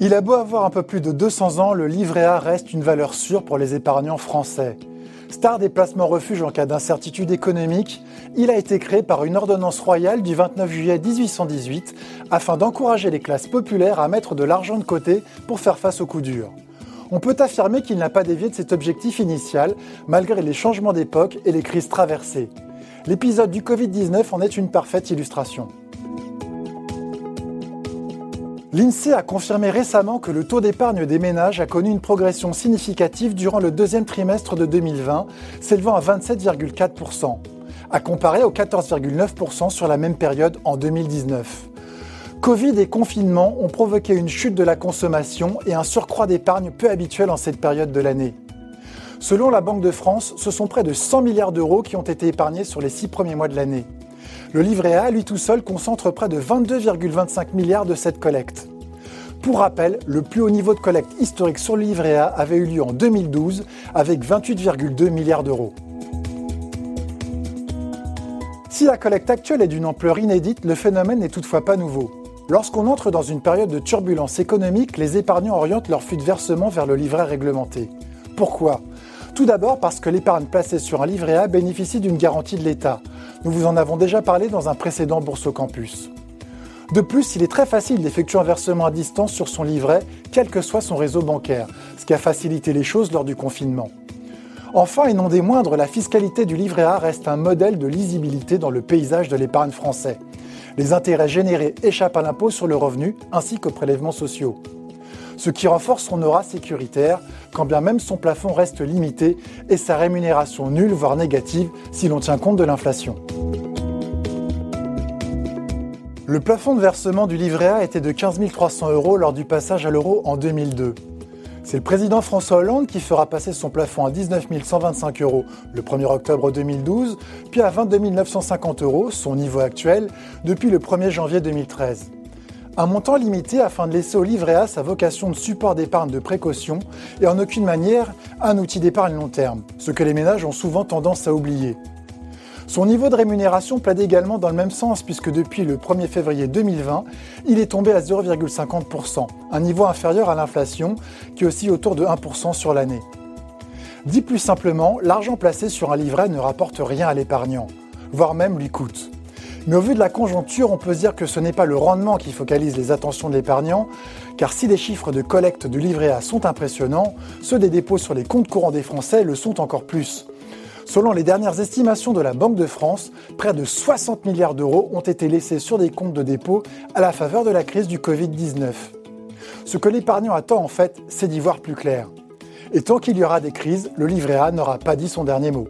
Il a beau avoir un peu plus de 200 ans, le livret A reste une valeur sûre pour les épargnants français. Star des placements refuge en cas d'incertitude économique, il a été créé par une ordonnance royale du 29 juillet 1818 afin d'encourager les classes populaires à mettre de l'argent de côté pour faire face aux coups durs. On peut affirmer qu'il n'a pas dévié de cet objectif initial malgré les changements d'époque et les crises traversées. L'épisode du Covid-19 en est une parfaite illustration. L'INSEE a confirmé récemment que le taux d'épargne des ménages a connu une progression significative durant le deuxième trimestre de 2020, s'élevant à 27,4%, à comparer aux 14,9% sur la même période en 2019. Covid et confinement ont provoqué une chute de la consommation et un surcroît d'épargne peu habituel en cette période de l'année. Selon la Banque de France, ce sont près de 100 milliards d'euros qui ont été épargnés sur les six premiers mois de l'année. Le livret A, lui tout seul, concentre près de 22,25 milliards de cette collecte. Pour rappel, le plus haut niveau de collecte historique sur le livret A avait eu lieu en 2012 avec 28,2 milliards d'euros. Si la collecte actuelle est d'une ampleur inédite, le phénomène n'est toutefois pas nouveau. Lorsqu'on entre dans une période de turbulence économique, les épargnants orientent leur flux de versement vers le livret réglementé. Pourquoi? Tout d'abord parce que l'épargne placée sur un livret A bénéficie d'une garantie de l'État, nous vous en avons déjà parlé dans un précédent Bourse au Campus. De plus, il est très facile d'effectuer un versement à distance sur son livret, quel que soit son réseau bancaire, ce qui a facilité les choses lors du confinement. Enfin, et non des moindres, la fiscalité du livret A reste un modèle de lisibilité dans le paysage de l'épargne français. Les intérêts générés échappent à l'impôt sur le revenu ainsi qu'aux prélèvements sociaux. Ce qui renforce son aura sécuritaire, quand bien même son plafond reste limité et sa rémunération nulle voire négative si l'on tient compte de l'inflation. Le plafond de versement du livret A était de 15 300 euros lors du passage à l'euro en 2002. C'est le président François Hollande qui fera passer son plafond à 19 125 euros le 1er octobre 2012, puis à 22 950 euros, son niveau actuel, depuis le 1er janvier 2013. Un montant limité afin de laisser au livret A sa vocation de support d'épargne de précaution et en aucune manière un outil d'épargne long terme, ce que les ménages ont souvent tendance à oublier. Son niveau de rémunération plaide également dans le même sens puisque depuis le 1er février 2020, il est tombé à 0,50%, un niveau inférieur à l'inflation qui oscille autour de 1% sur l'année. Dit plus simplement, l'argent placé sur un livret ne rapporte rien à l'épargnant, voire même lui coûte. Mais au vu de la conjoncture, on peut dire que ce n'est pas le rendement qui focalise les attentions de l'épargnant, car si les chiffres de collecte du livret A sont impressionnants, ceux des dépôts sur les comptes courants des Français le sont encore plus. Selon les dernières estimations de la Banque de France, près de 60 milliards d'euros ont été laissés sur des comptes de dépôt à la faveur de la crise du Covid-19. Ce que l'épargnant attend en fait, c'est d'y voir plus clair. Et tant qu'il y aura des crises, le livret A n'aura pas dit son dernier mot.